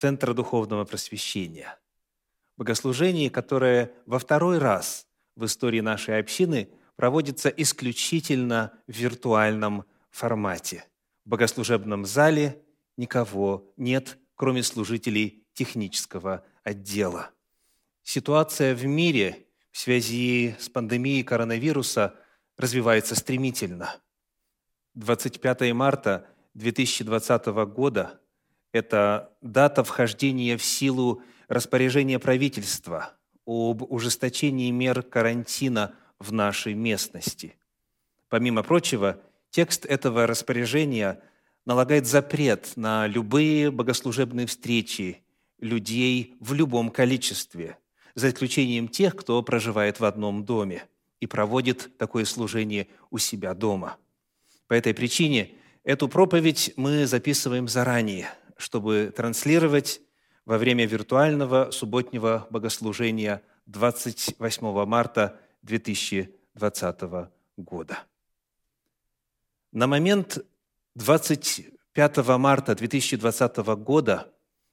Центра Духовного Просвещения. Богослужение, которое во второй раз в истории нашей общины проводится исключительно в виртуальном формате. В богослужебном зале никого нет, кроме служителей технического отдела. Ситуация в мире в связи с пандемией коронавируса развивается стремительно. 25 марта 2020 года – это дата вхождения в силу распоряжения правительства об ужесточении мер карантина в нашей местности. Помимо прочего, текст этого распоряжения налагает запрет на любые богослужебные встречи людей в любом количестве, за исключением тех, кто проживает в одном доме и проводит такое служение у себя дома. По этой причине эту проповедь мы записываем заранее, чтобы транслировать во время виртуального субботнего богослужения 28 марта 2020 года. На момент 25 марта 2020 года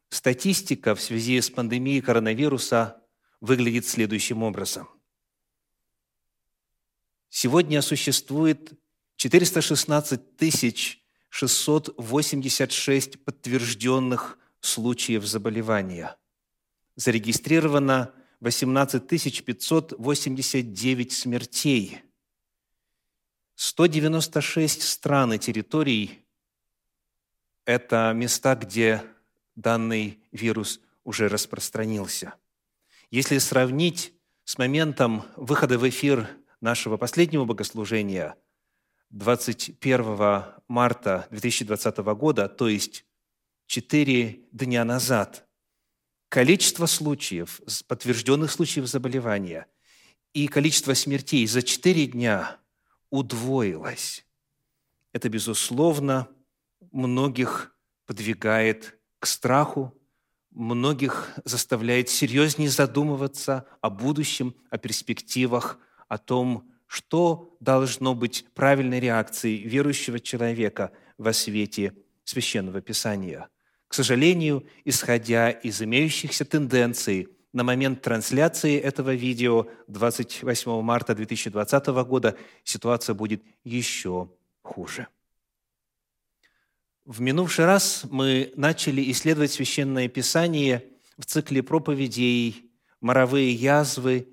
статистика в связи с пандемией коронавируса выглядит следующим образом. Сегодня существует 416 тысяч 686 подтвержденных случаев заболевания. Зарегистрировано 18 589 смертей. 196 стран и территорий – это места, где данный вирус уже распространился. Если сравнить с моментом выхода в эфир нашего последнего богослужения 21 марта 2020 года, то есть четыре дня назад, количество случаев, подтвержденных случаев заболевания и количество смертей за четыре дня удвоилось. Это, безусловно, многих подвигает к страху, многих заставляет серьезнее задумываться о будущем, о перспективах, о том, что должно быть правильной реакцией верующего человека во свете Священного Писания – к сожалению, исходя из имеющихся тенденций на момент трансляции этого видео 28 марта 2020 года ситуация будет еще хуже. В минувший раз мы начали исследовать Священное Писание в цикле проповедей «Моровые язвы»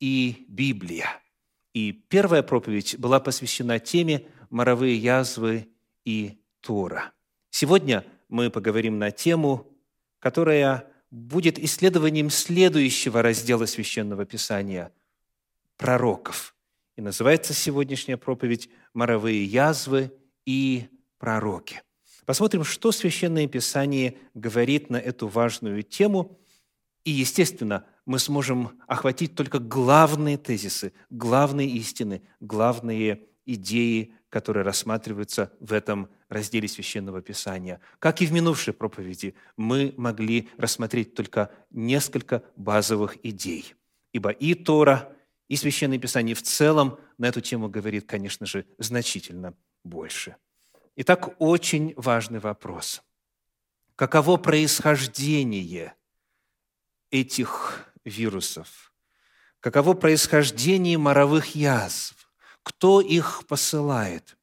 и «Библия». И первая проповедь была посвящена теме «Моровые язвы и Тора». Сегодня – мы поговорим на тему, которая будет исследованием следующего раздела Священного Писания – пророков. И называется сегодняшняя проповедь «Моровые язвы и пророки». Посмотрим, что Священное Писание говорит на эту важную тему. И, естественно, мы сможем охватить только главные тезисы, главные истины, главные идеи, которые рассматриваются в этом разделе Священного Писания. Как и в минувшей проповеди, мы могли рассмотреть только несколько базовых идей. Ибо и Тора, и Священное Писание в целом на эту тему говорит, конечно же, значительно больше. Итак, очень важный вопрос. Каково происхождение этих вирусов? Каково происхождение моровых язв? Кто их посылает?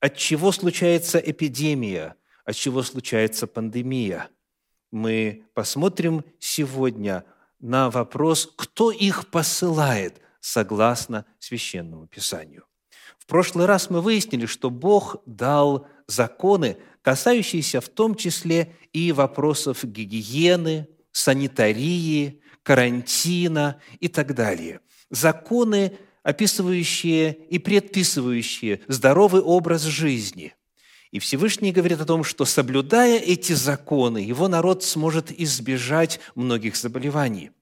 От чего случается эпидемия? От чего случается пандемия? Мы посмотрим сегодня на вопрос, кто их посылает, согласно Священному Писанию. В прошлый раз мы выяснили, что Бог дал законы, касающиеся в том числе и вопросов гигиены, санитарии, карантина и так далее. Законы, описывающие и предписывающие здоровый образ жизни. И Всевышний говорит о том, что соблюдая эти законы, его народ сможет избежать многих заболеваний.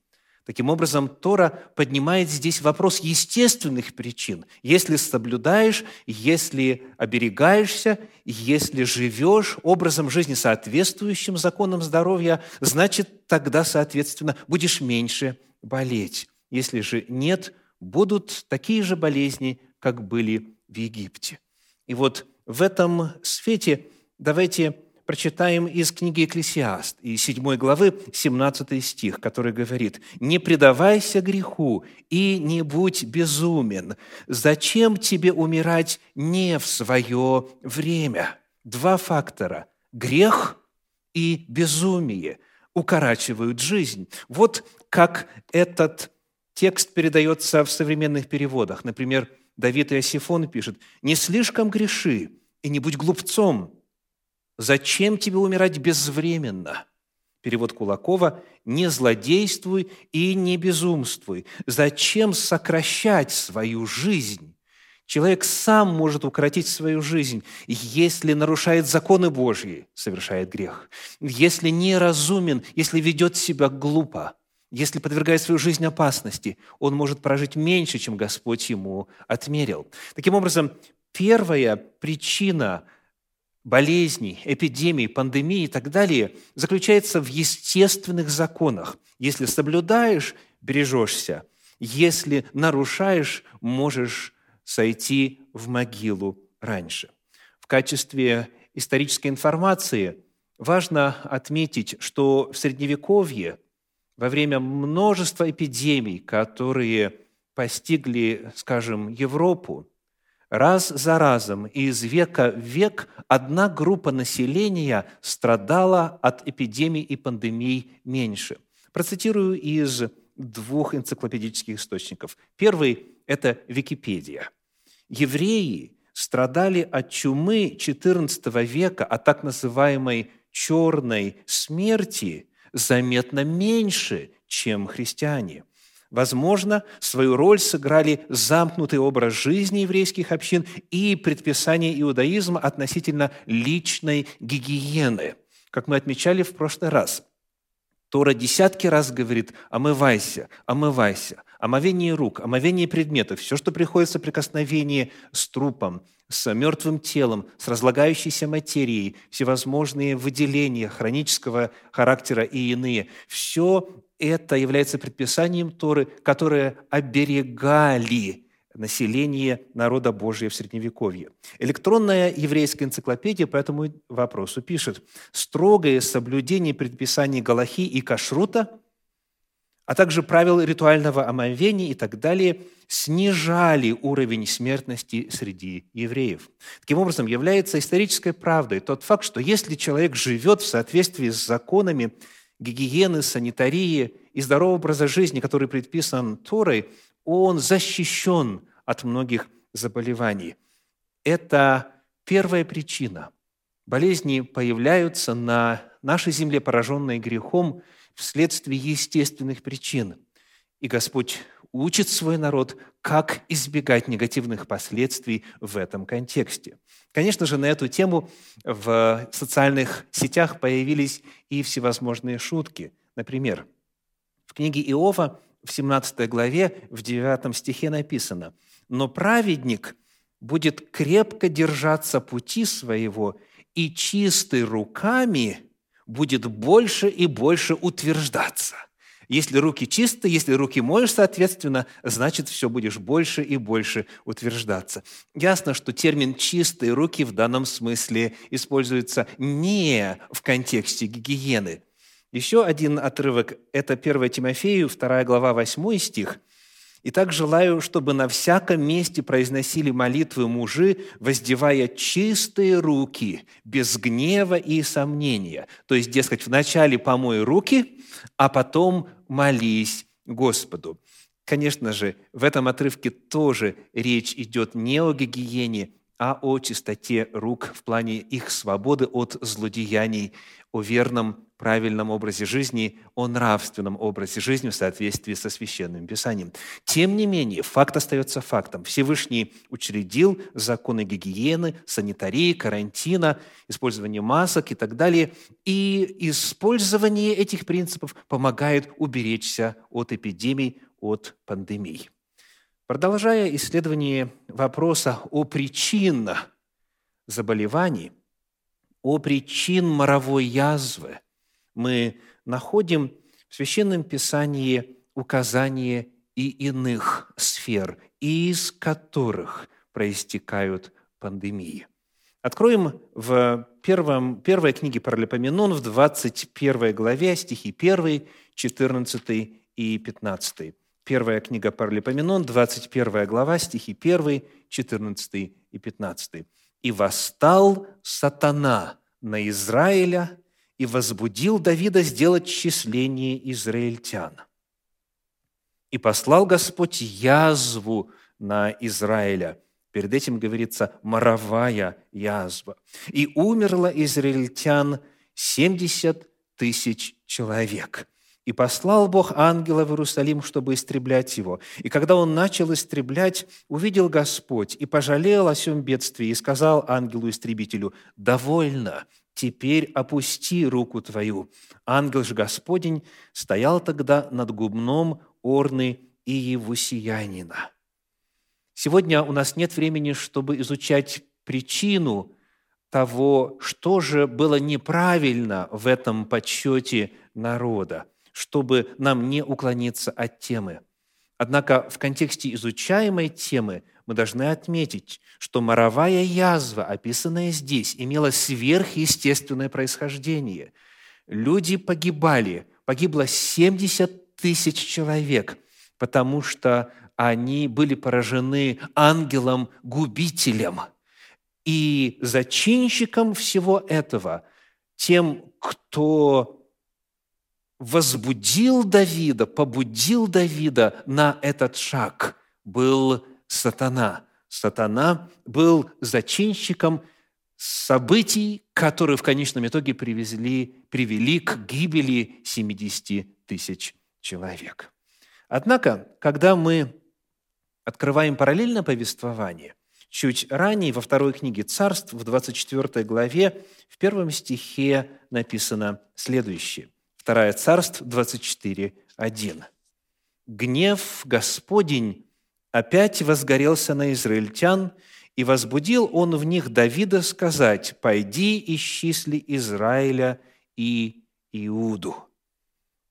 Таким образом, Тора поднимает здесь вопрос естественных причин. Если соблюдаешь, если оберегаешься, если живешь образом жизни, соответствующим законам здоровья, значит, тогда, соответственно, будешь меньше болеть. Если же нет, будут такие же болезни, как были в Египте. И вот в этом свете давайте прочитаем из книги «Экклесиаст» и 7 главы 17 стих, который говорит «Не предавайся греху и не будь безумен. Зачем тебе умирать не в свое время?» Два фактора – грех и безумие укорачивают жизнь. Вот как этот текст передается в современных переводах. Например, Давид Иосифон пишет, «Не слишком греши и не будь глупцом. Зачем тебе умирать безвременно?» Перевод Кулакова «Не злодействуй и не безумствуй. Зачем сокращать свою жизнь?» Человек сам может укоротить свою жизнь, если нарушает законы Божьи, совершает грех. Если неразумен, если ведет себя глупо – если подвергает свою жизнь опасности, он может прожить меньше, чем Господь ему отмерил. Таким образом, первая причина болезней, эпидемий, пандемии и так далее заключается в естественных законах. Если соблюдаешь, бережешься. Если нарушаешь, можешь сойти в могилу раньше. В качестве исторической информации важно отметить, что в Средневековье во время множества эпидемий, которые постигли, скажем, Европу, раз за разом из века в век одна группа населения страдала от эпидемий и пандемий меньше. Процитирую из двух энциклопедических источников. Первый – это Википедия. Евреи страдали от чумы XIV века, от так называемой черной смерти – заметно меньше, чем христиане. Возможно, свою роль сыграли замкнутый образ жизни еврейских общин и предписание иудаизма относительно личной гигиены. Как мы отмечали в прошлый раз, Тора десятки раз говорит «омывайся, омывайся», омовение рук, омовение предметов, все, что приходит в соприкосновение с трупом, с мертвым телом, с разлагающейся материей, всевозможные выделения хронического характера и иные. Все это является предписанием Торы, которые оберегали население народа Божия в Средневековье. Электронная еврейская энциклопедия по этому вопросу пишет, строгое соблюдение предписаний Галахи и Кашрута а также правил ритуального омовения и так далее, снижали уровень смертности среди евреев. Таким образом, является исторической правдой тот факт, что если человек живет в соответствии с законами гигиены, санитарии и здорового образа жизни, который предписан Торой, он защищен от многих заболеваний. Это первая причина. Болезни появляются на нашей земле, пораженной грехом, вследствие естественных причин. И Господь учит свой народ, как избегать негативных последствий в этом контексте. Конечно же, на эту тему в социальных сетях появились и всевозможные шутки. Например, в книге Иова в 17 главе, в 9 стихе написано, «Но праведник будет крепко держаться пути своего, и чистый руками будет больше и больше утверждаться. Если руки чистые, если руки моешь, соответственно, значит, все будешь больше и больше утверждаться. Ясно, что термин «чистые руки» в данном смысле используется не в контексте гигиены. Еще один отрывок – это 1 Тимофею, 2 глава, 8 стих – и так желаю, чтобы на всяком месте произносили молитвы мужи, воздевая чистые руки, без гнева и сомнения. То есть, дескать, вначале помой руки, а потом молись Господу. Конечно же, в этом отрывке тоже речь идет не о гигиене, а о чистоте рук в плане их свободы от злодеяний, о верном, правильном образе жизни, о нравственном образе жизни в соответствии со Священным Писанием. Тем не менее, факт остается фактом. Всевышний учредил законы гигиены, санитарии, карантина, использования масок и так далее. И использование этих принципов помогает уберечься от эпидемий, от пандемий. Продолжая исследование вопроса о причинах заболеваний, о причин моровой язвы, мы находим в Священном Писании указание и иных сфер, из которых проистекают пандемии. Откроем в первом, первой книге Паралипоменон в 21 главе стихи 1, 14 и 15. Первая книга Паралипоменон, 21 глава, стихи 1, 14 и 15. «И восстал сатана на Израиля и возбудил Давида сделать числение израильтян. И послал Господь язву на Израиля». Перед этим говорится «моровая язва». «И умерло израильтян 70 тысяч человек». И послал Бог ангела в Иерусалим, чтобы истреблять его. И когда он начал истреблять, увидел Господь и пожалел о сем бедствии, и сказал ангелу-истребителю, «Довольно, теперь опусти руку твою». Ангел же Господень стоял тогда над губном Орны и Евусиянина. Сегодня у нас нет времени, чтобы изучать причину того, что же было неправильно в этом подсчете народа – чтобы нам не уклониться от темы. Однако в контексте изучаемой темы мы должны отметить, что моровая язва, описанная здесь, имела сверхъестественное происхождение. Люди погибали, погибло 70 тысяч человек, потому что они были поражены ангелом-губителем. И зачинщиком всего этого, тем, кто возбудил Давида, побудил Давида на этот шаг, был сатана. Сатана был зачинщиком событий, которые в конечном итоге привезли, привели к гибели 70 тысяч человек. Однако, когда мы открываем параллельное повествование, чуть ранее, во второй книге Царств, в 24 главе, в первом стихе написано следующее. Второе Царство 24, 1. «Гнев Господень опять возгорелся на израильтян, и возбудил он в них Давида сказать, «Пойди исчисли Израиля и Иуду».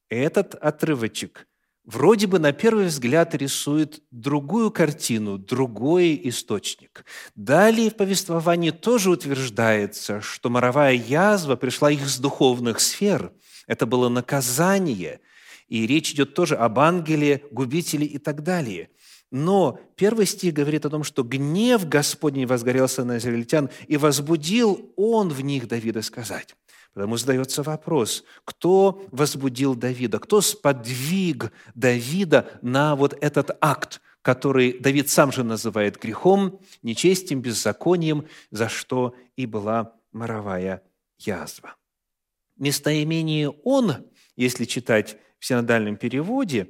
Этот отрывочек вроде бы на первый взгляд рисует другую картину, другой источник. Далее в повествовании тоже утверждается, что моровая язва пришла их с духовных сфер – это было наказание. И речь идет тоже об ангеле, губителе и так далее. Но первый стих говорит о том, что гнев Господний возгорелся на израильтян, и возбудил он в них Давида сказать. Потому задается вопрос, кто возбудил Давида, кто сподвиг Давида на вот этот акт, который Давид сам же называет грехом, нечестием, беззаконием, за что и была моровая язва местоимение «он», если читать в синодальном переводе,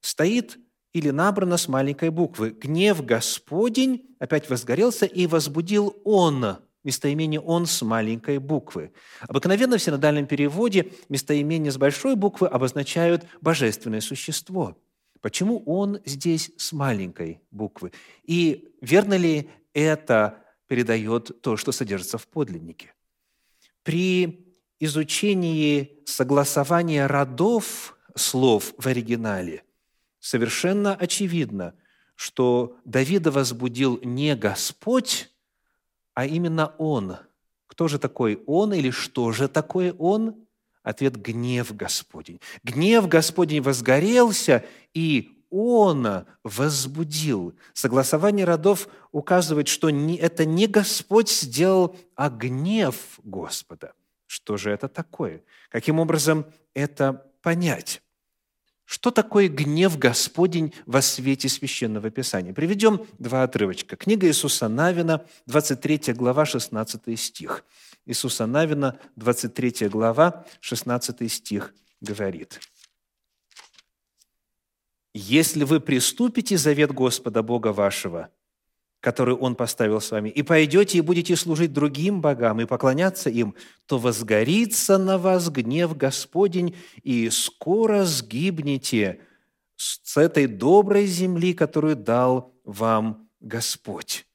стоит или набрано с маленькой буквы. «Гнев Господень» опять возгорелся и возбудил «он», местоимение «он» с маленькой буквы. Обыкновенно в синодальном переводе местоимения с большой буквы обозначают божественное существо. Почему «он» здесь с маленькой буквы? И верно ли это передает то, что содержится в подлиннике? При изучении согласования родов слов в оригинале совершенно очевидно, что Давида возбудил не Господь, а именно Он. Кто же такой Он или что же такое Он? Ответ – гнев Господень. Гнев Господень возгорелся, и Он возбудил. Согласование родов указывает, что это не Господь сделал, а гнев Господа. Что же это такое? Каким образом это понять? Что такое гнев Господень во свете Священного Писания? Приведем два отрывочка. Книга Иисуса Навина, 23 глава, 16 стих. Иисуса Навина, 23 глава, 16 стих говорит. «Если вы приступите завет Господа Бога вашего, который Он поставил с вами, и пойдете и будете служить другим богам и поклоняться им, то возгорится на вас гнев Господень, и скоро сгибнете с этой доброй земли, которую дал вам Господь.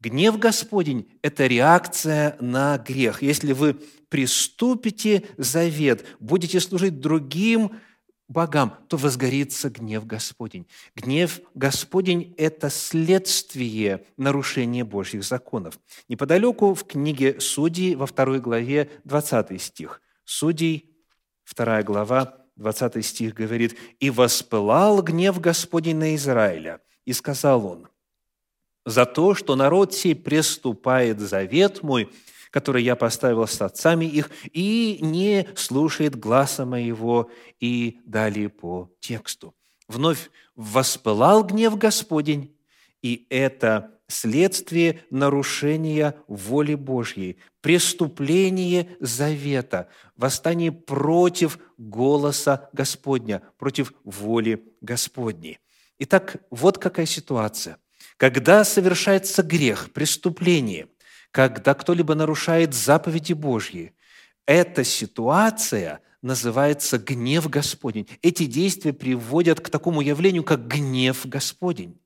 Гнев Господень – это реакция на грех. Если вы приступите завет, будете служить другим богам, то возгорится гнев Господень. Гнев Господень – это следствие нарушения Божьих законов. Неподалеку в книге Судей во второй главе 20 стих. Судей, вторая глава, 20 стих говорит, «И воспылал гнев Господень на Израиля, и сказал он, за то, что народ сей преступает завет мой, который я поставил с отцами их, и не слушает гласа моего». И далее по тексту. Вновь воспылал гнев Господень, и это следствие нарушения воли Божьей, преступление завета, восстание против голоса Господня, против воли Господней. Итак, вот какая ситуация. Когда совершается грех, преступление, когда кто-либо нарушает заповеди Божьи, эта ситуация называется гнев Господень. Эти действия приводят к такому явлению, как гнев Господень.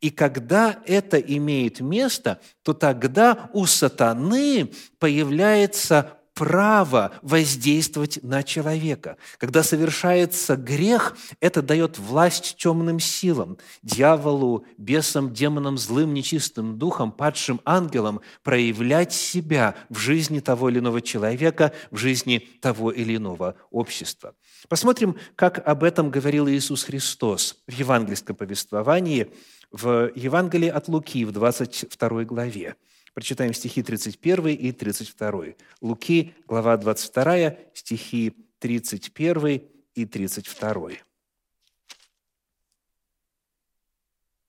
И когда это имеет место, то тогда у сатаны появляется право воздействовать на человека. Когда совершается грех, это дает власть темным силам, дьяволу, бесам, демонам, злым, нечистым духом, падшим ангелам проявлять себя в жизни того или иного человека, в жизни того или иного общества. Посмотрим, как об этом говорил Иисус Христос в евангельском повествовании – в Евангелии от Луки в 22 главе. Прочитаем стихи 31 и 32. Луки, глава 22, стихи 31 и 32.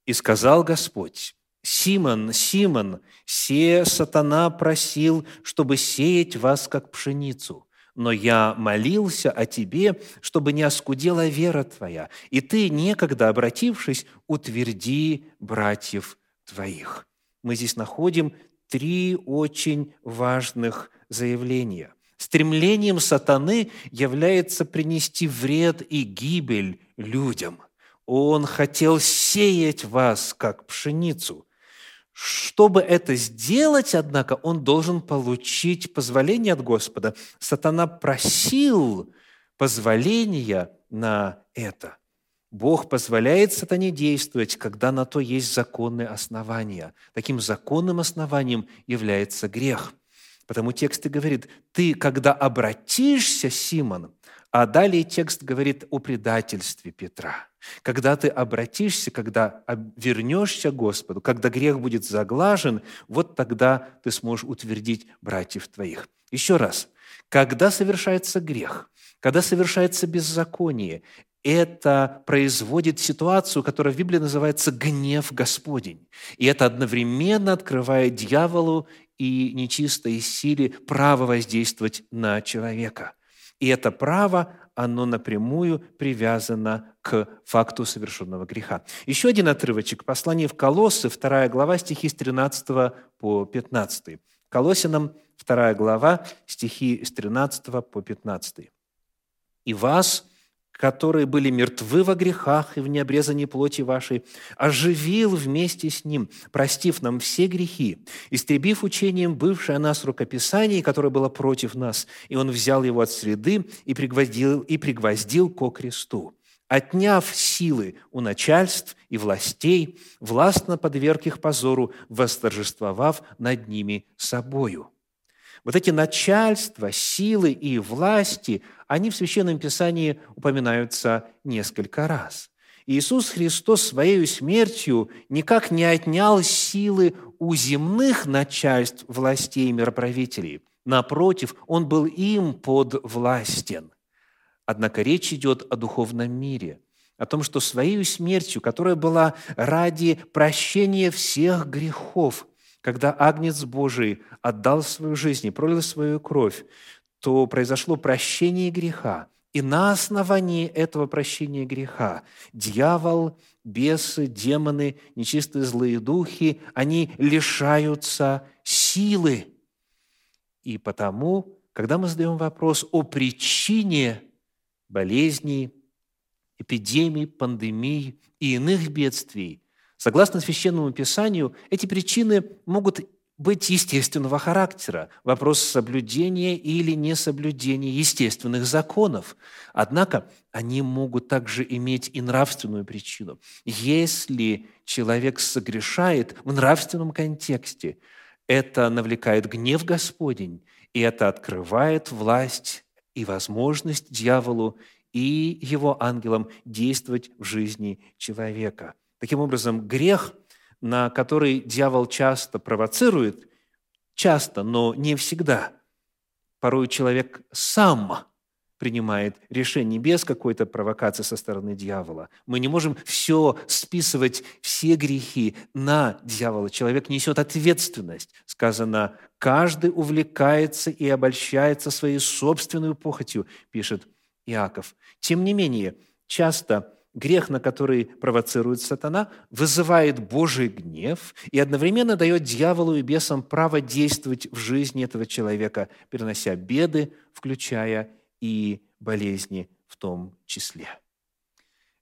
«И сказал Господь, Симон, Симон, се сатана просил, чтобы сеять вас, как пшеницу но я молился о тебе, чтобы не оскудела вера твоя, и ты, некогда обратившись, утверди братьев твоих». Мы здесь находим три очень важных заявления. Стремлением сатаны является принести вред и гибель людям. Он хотел сеять вас, как пшеницу – чтобы это сделать, однако, он должен получить позволение от Господа. Сатана просил позволения на это. Бог позволяет сатане действовать, когда на то есть законные основания. Таким законным основанием является грех. Потому текст и говорит, ты, когда обратишься, Симон, а далее текст говорит о предательстве Петра. Когда ты обратишься, когда вернешься Господу, когда грех будет заглажен, вот тогда ты сможешь утвердить братьев твоих. Еще раз, когда совершается грех, когда совершается беззаконие, это производит ситуацию, которая в Библии называется гнев Господень. И это одновременно открывает дьяволу и нечистой силе право воздействовать на человека – и это право, оно напрямую привязано к факту совершенного греха. Еще один отрывочек. Послание в Колоссы, 2 глава, стихи с 13 по 15. Колосинам, 2 глава, стихи с 13 по 15. «И вас, которые были мертвы во грехах и в необрезании плоти вашей, оживил вместе с Ним, простив нам все грехи, истребив учением бывшее о нас рукописание, которое было против нас, и Он взял его от среды и пригвоздил, и пригвоздил ко кресту, отняв силы у начальств и властей, властно подверг их позору, восторжествовав над ними собою». Вот эти начальства, силы и власти, они в Священном Писании упоминаются несколько раз. Иисус Христос своей смертью никак не отнял силы у земных начальств, властей и мироправителей. Напротив, Он был им подвластен. Однако речь идет о духовном мире, о том, что своей смертью, которая была ради прощения всех грехов, когда Агнец Божий отдал свою жизнь и пролил свою кровь, то произошло прощение греха. И на основании этого прощения греха дьявол, бесы, демоны, нечистые злые духи, они лишаются силы. И потому, когда мы задаем вопрос о причине болезней, эпидемий, пандемий и иных бедствий, Согласно Священному Писанию, эти причины могут быть естественного характера, вопрос соблюдения или несоблюдения естественных законов. Однако они могут также иметь и нравственную причину. Если человек согрешает в нравственном контексте, это навлекает гнев Господень, и это открывает власть и возможность дьяволу и его ангелам действовать в жизни человека. Таким образом, грех – на который дьявол часто провоцирует, часто, но не всегда. Порой человек сам принимает решение без какой-то провокации со стороны дьявола. Мы не можем все списывать, все грехи на дьявола. Человек несет ответственность. Сказано, каждый увлекается и обольщается своей собственной похотью, пишет Иаков. Тем не менее, часто грех, на который провоцирует сатана, вызывает Божий гнев и одновременно дает дьяволу и бесам право действовать в жизни этого человека, перенося беды, включая и болезни в том числе.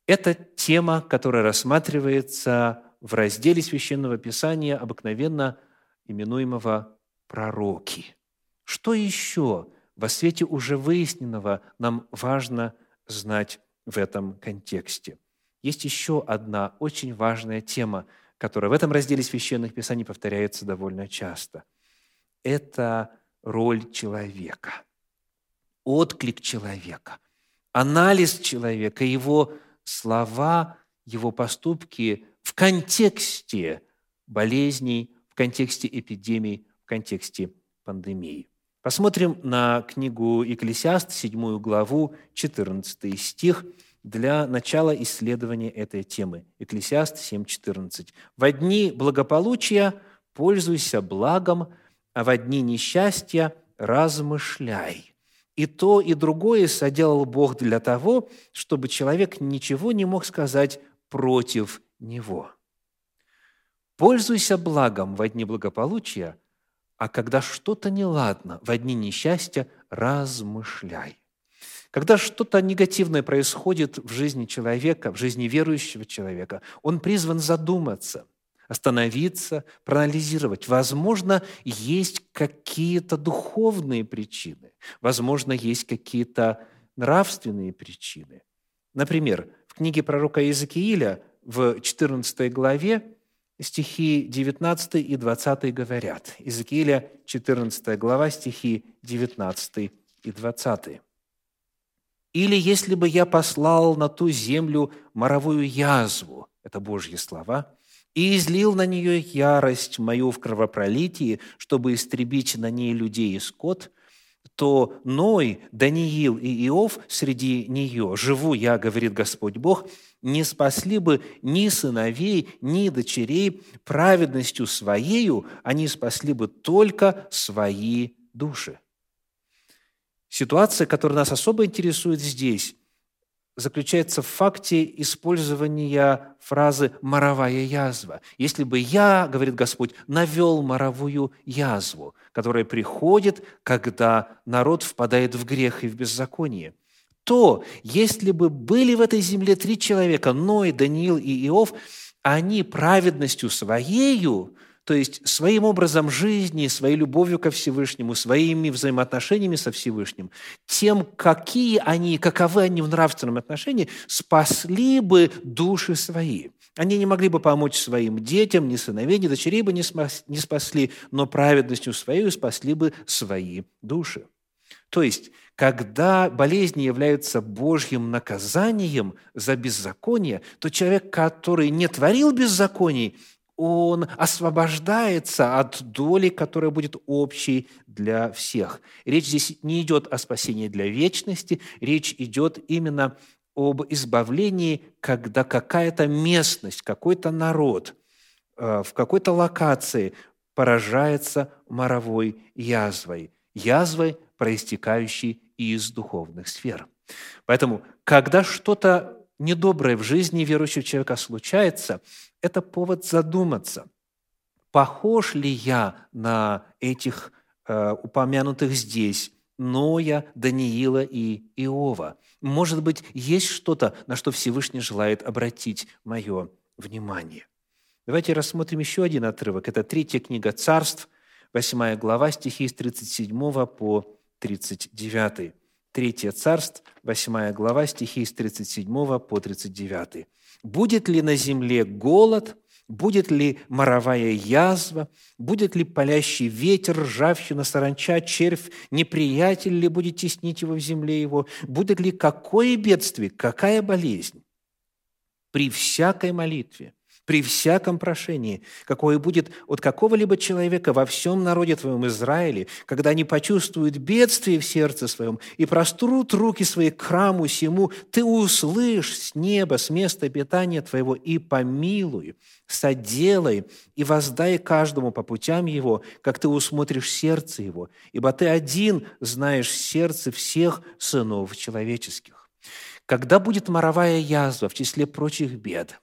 Это тема, которая рассматривается в разделе Священного Писания, обыкновенно именуемого «пророки». Что еще во свете уже выясненного нам важно знать в этом контексте. Есть еще одна очень важная тема, которая в этом разделе священных писаний повторяется довольно часто. Это роль человека, отклик человека, анализ человека, его слова, его поступки в контексте болезней, в контексте эпидемий, в контексте пандемии. Посмотрим на книгу Екклесиаст, 7 главу, 14 стих, для начала исследования этой темы. Екклесиаст 7.14. «Во дни благополучия пользуйся благом, а во дни несчастья размышляй». И то, и другое соделал Бог для того, чтобы человек ничего не мог сказать против него. Пользуйся благом во дни благополучия, а когда что-то неладно, в одни несчастья, размышляй. Когда что-то негативное происходит в жизни человека, в жизни верующего человека, он призван задуматься, остановиться, проанализировать. Возможно, есть какие-то духовные причины, возможно, есть какие-то нравственные причины. Например, в книге пророка Иезекииля в 14 главе стихи 19 и 20 говорят. Иезекииля, 14 глава, стихи 19 и 20. «Или если бы я послал на ту землю моровую язву, это Божьи слова, и излил на нее ярость мою в кровопролитии, чтобы истребить на ней людей и скот, то Ной, Даниил и Иов среди нее, живу я, говорит Господь Бог, не спасли бы ни сыновей, ни дочерей праведностью своею, они спасли бы только свои души. Ситуация, которая нас особо интересует здесь, заключается в факте использования фразы «моровая язва». Если бы я, говорит Господь, навел моровую язву, которая приходит, когда народ впадает в грех и в беззаконие – то если бы были в этой земле три человека, Ной, Даниил и Иов, они праведностью своею, то есть своим образом жизни, своей любовью ко Всевышнему, своими взаимоотношениями со Всевышним, тем, какие они, каковы они в нравственном отношении, спасли бы души свои. Они не могли бы помочь своим детям, ни сыновей, ни дочерей бы не спасли, но праведностью своей спасли бы свои души. То есть когда болезни являются Божьим наказанием за беззаконие, то человек, который не творил беззаконий, он освобождается от доли, которая будет общей для всех. Речь здесь не идет о спасении для вечности, речь идет именно об избавлении, когда какая-то местность, какой-то народ э, в какой-то локации поражается моровой язвой, язвой, проистекающей из духовных сфер. Поэтому, когда что-то недоброе в жизни верующего человека случается, это повод задуматься, похож ли я на этих э, упомянутых здесь Ноя, Даниила и Иова. Может быть, есть что-то, на что Всевышний желает обратить мое внимание. Давайте рассмотрим еще один отрывок. Это третья книга царств, 8 глава, стихи с 37 по 39. Третье царство, 8 глава, стихи с 37 по 39. «Будет ли на земле голод, будет ли моровая язва, будет ли палящий ветер, ржавчина, саранча, червь, неприятель ли будет теснить его в земле его, будет ли какое бедствие, какая болезнь? При всякой молитве – при всяком прошении, какое будет от какого-либо человека во всем народе Твоем Израиле, когда они почувствуют бедствие в сердце своем и прострут руки свои к храму сему, Ты услышь с неба, с места питания Твоего и помилуй, соделай и воздай каждому по путям его, как Ты усмотришь сердце его, ибо Ты один знаешь сердце всех сынов человеческих. Когда будет моровая язва в числе прочих бед –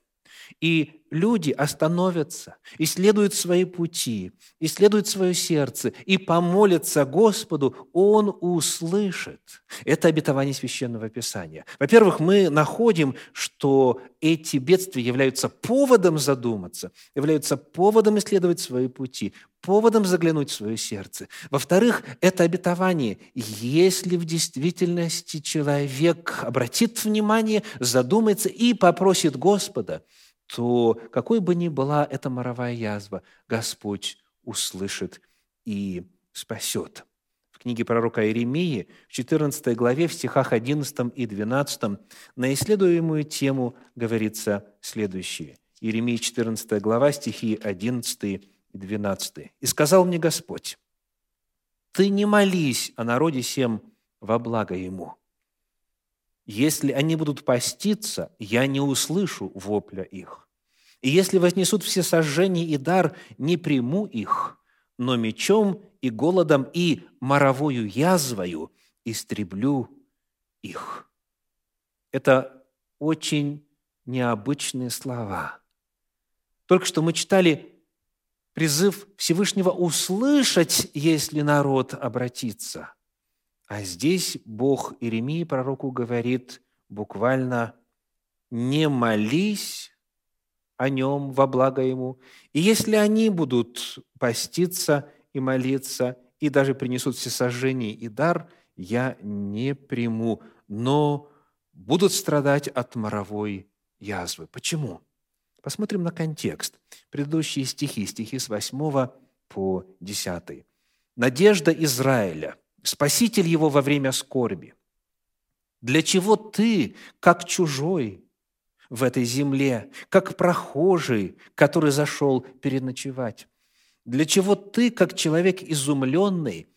и люди остановятся, исследуют свои пути, исследуют свое сердце и помолятся Господу, Он услышит. Это обетование Священного Писания. Во-первых, мы находим, что эти бедствия являются поводом задуматься, являются поводом исследовать свои пути, поводом заглянуть в свое сердце. Во-вторых, это обетование. Если в действительности человек обратит внимание, задумается и попросит Господа – то какой бы ни была эта моровая язва, Господь услышит и спасет. В книге пророка Иеремии, в 14 главе, в стихах 11 и 12, на исследуемую тему говорится следующее. Иеремия, 14 глава, стихи 11 и 12. «И сказал мне Господь, ты не молись о народе всем во благо ему, если они будут поститься, я не услышу вопля их. И если вознесут все сожжения и дар, не приму их, но мечом и голодом и моровою язвою истреблю их. Это очень необычные слова. Только что мы читали призыв Всевышнего услышать, если народ обратится – а здесь Бог Иеремии пророку говорит буквально «не молись о нем во благо ему». И если они будут поститься и молиться, и даже принесут всесожжение и дар, я не приму, но будут страдать от моровой язвы. Почему? Посмотрим на контекст. Предыдущие стихи, стихи с 8 по 10. «Надежда Израиля – Спаситель его во время скорби. Для чего ты, как чужой в этой земле, как прохожий, который зашел переночевать? Для чего ты, как человек изумленный,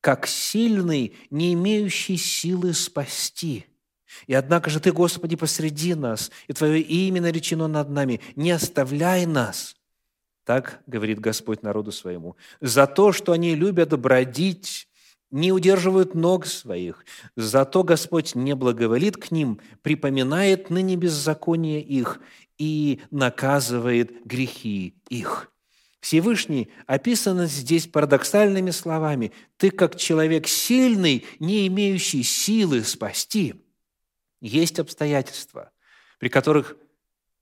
как сильный, не имеющий силы спасти? И однако же Ты, Господи, посреди нас, и Твое имя наречено над нами. Не оставляй нас. Так говорит Господь народу своему. За то, что они любят бродить не удерживают ног своих. Зато Господь не благоволит к ним, припоминает ныне беззаконие их и наказывает грехи их». Всевышний описан здесь парадоксальными словами. «Ты, как человек сильный, не имеющий силы спасти». Есть обстоятельства, при которых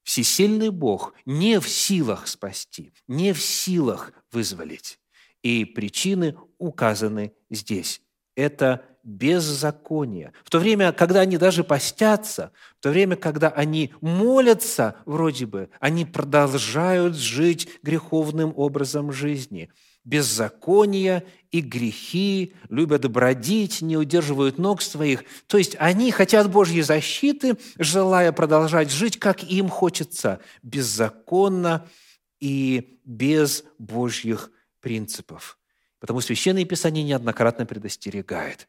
всесильный Бог не в силах спасти, не в силах вызволить. И причины указаны здесь. Это беззаконие. В то время, когда они даже постятся, в то время, когда они молятся, вроде бы, они продолжают жить греховным образом жизни. Беззаконие и грехи, любят бродить, не удерживают ног своих. То есть они хотят Божьей защиты, желая продолжать жить, как им хочется, беззаконно и без Божьих принципов. Потому Священное Писание неоднократно предостерегает.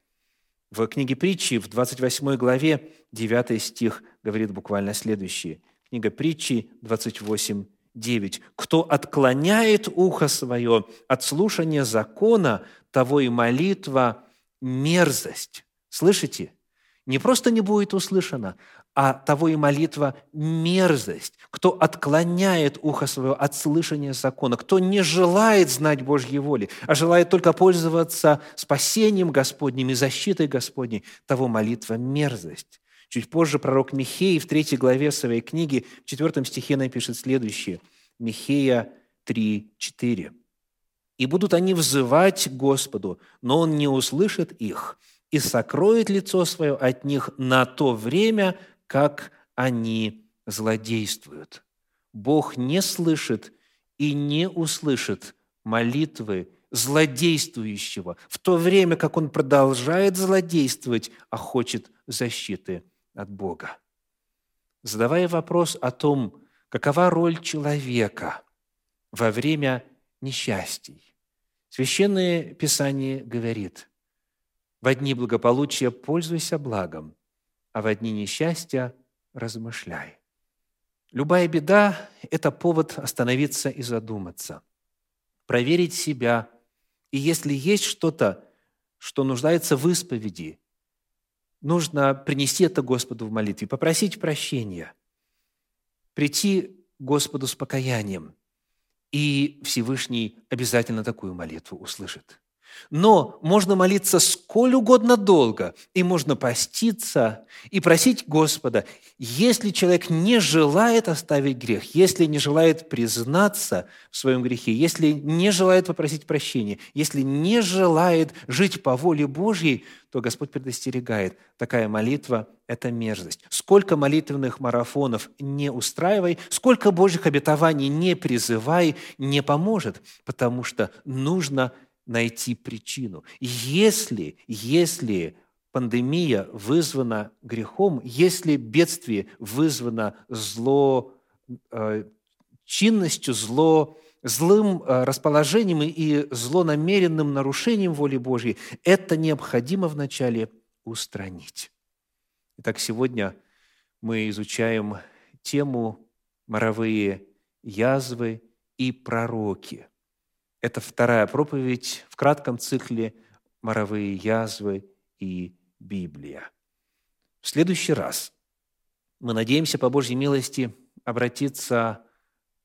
В книге притчи, в 28 главе, 9 стих говорит буквально следующее. Книга притчи 28, 9. «Кто отклоняет ухо свое от слушания закона, того и молитва – мерзость». Слышите? Не просто не будет услышана, а того и молитва – мерзость. Кто отклоняет ухо свое от слышания закона, кто не желает знать Божьей воли, а желает только пользоваться спасением Господним и защитой Господней, того молитва – мерзость. Чуть позже пророк Михей в третьей главе своей книги, в четвертом стихе напишет следующее. Михея 3, 4. И будут они взывать Господу, но Он не услышит их и сокроет лицо свое от них на то время, как они злодействуют. Бог не слышит и не услышит молитвы злодействующего, в то время как он продолжает злодействовать, а хочет защиты от Бога. Задавая вопрос о том, какова роль человека во время несчастий, Священное Писание говорит, «В дни благополучия пользуйся благом, а в дни несчастья размышляй». Любая беда – это повод остановиться и задуматься, проверить себя. И если есть что-то, что нуждается в исповеди, нужно принести это Господу в молитве, попросить прощения, прийти Господу с покаянием, и Всевышний обязательно такую молитву услышит. Но можно молиться сколь угодно долго, и можно поститься и просить Господа, если человек не желает оставить грех, если не желает признаться в своем грехе, если не желает попросить прощения, если не желает жить по воле Божьей, то Господь предостерегает, такая молитва – это мерзость. Сколько молитвенных марафонов не устраивай, сколько Божьих обетований не призывай, не поможет, потому что нужно – найти причину. Если, если пандемия вызвана грехом, если бедствие вызвано зло, э, чинностью, зло, злым э, расположением и злонамеренным нарушением воли Божьей, это необходимо вначале устранить. Итак, сегодня мы изучаем тему «Моровые язвы и пророки». Это вторая проповедь в кратком цикле «Моровые язвы и Библия». В следующий раз мы надеемся по Божьей милости обратиться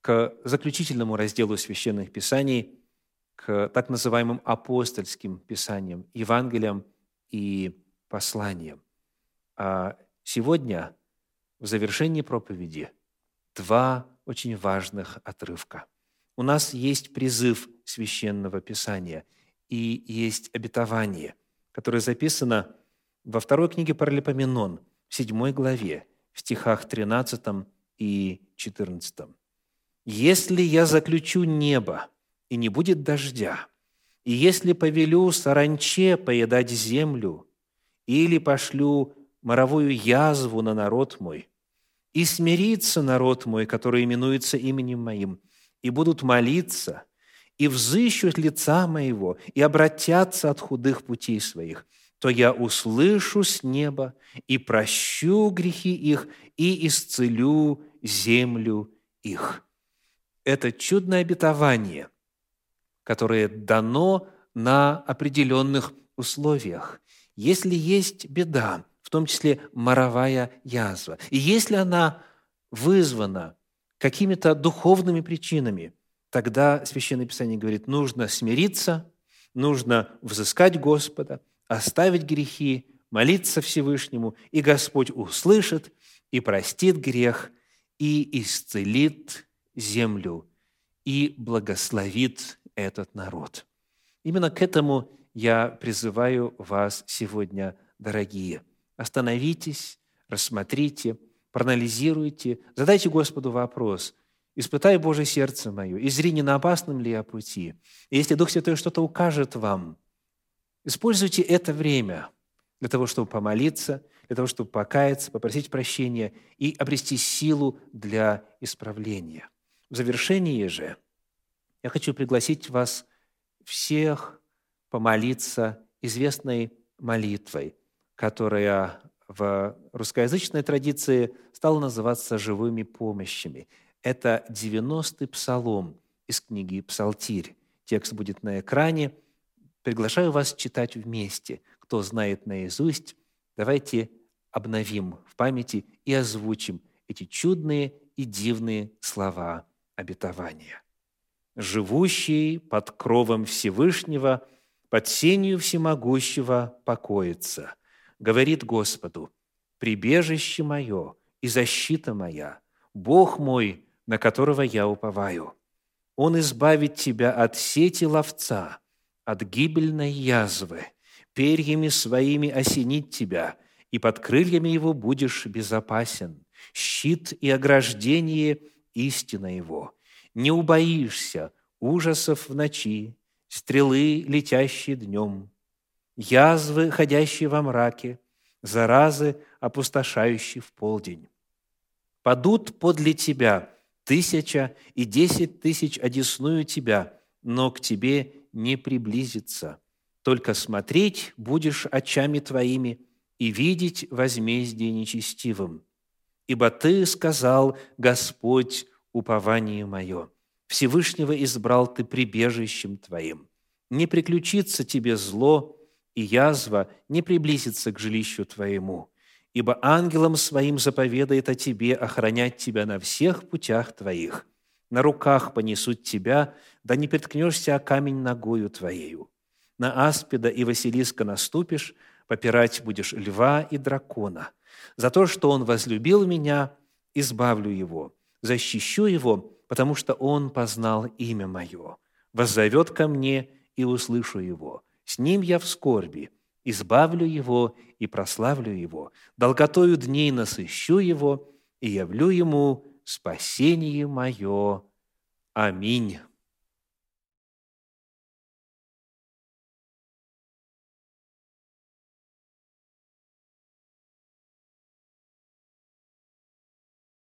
к заключительному разделу священных писаний, к так называемым апостольским писаниям, Евангелиям и посланиям. А сегодня в завершении проповеди два очень важных отрывка – у нас есть призыв священного писания и есть обетование, которое записано во второй книге Паралипоменон, в седьмой главе, в стихах 13 и 14. «Если я заключу небо, и не будет дождя, и если повелю саранче поедать землю, или пошлю моровую язву на народ мой, и смирится народ мой, который именуется именем моим, и будут молиться, и взыщут лица моего, и обратятся от худых путей своих, то я услышу с неба и прощу грехи их, и исцелю землю их». Это чудное обетование, которое дано на определенных условиях. Если есть беда, в том числе моровая язва, и если она вызвана какими-то духовными причинами, тогда Священное Писание говорит, нужно смириться, нужно взыскать Господа, оставить грехи, молиться Всевышнему, и Господь услышит и простит грех, и исцелит землю, и благословит этот народ. Именно к этому я призываю вас сегодня, дорогие. Остановитесь, рассмотрите – проанализируйте, задайте Господу вопрос, испытай Божье сердце мое, и зри, не на опасном ли я пути. И если Дух Святой что-то укажет вам, используйте это время для того, чтобы помолиться, для того, чтобы покаяться, попросить прощения и обрести силу для исправления. В завершении же я хочу пригласить вас всех помолиться известной молитвой, которая в русскоязычной традиции стало называться живыми помощями. Это 90-й псалом из книги «Псалтирь». Текст будет на экране. Приглашаю вас читать вместе. Кто знает наизусть, давайте обновим в памяти и озвучим эти чудные и дивные слова обетования. «Живущий под кровом Всевышнего, под сенью всемогущего покоится – говорит Господу, «Прибежище мое и защита моя, Бог мой, на которого я уповаю. Он избавит тебя от сети ловца, от гибельной язвы, перьями своими осенит тебя, и под крыльями его будешь безопасен. Щит и ограждение – истина его. Не убоишься ужасов в ночи, стрелы, летящие днем, язвы, ходящие во мраке, заразы, опустошающие в полдень. Падут подле тебя тысяча и десять тысяч одесную тебя, но к тебе не приблизится. Только смотреть будешь очами твоими и видеть возмездие нечестивым. Ибо ты сказал, Господь, упование мое. Всевышнего избрал ты прибежищем твоим. Не приключится тебе зло, и язва не приблизится к жилищу твоему, ибо ангелом своим заповедает о тебе охранять тебя на всех путях твоих. На руках понесут тебя, да не приткнешься о камень ногою твоею. На аспида и Василиска наступишь, попирать будешь льва и дракона. За то, что он возлюбил меня, избавлю его, защищу его, потому что он познал имя мое. Воззовет ко мне, и услышу его. С ним я в скорби, избавлю его и прославлю его. Долготою дней насыщу его и явлю ему спасение мое. Аминь.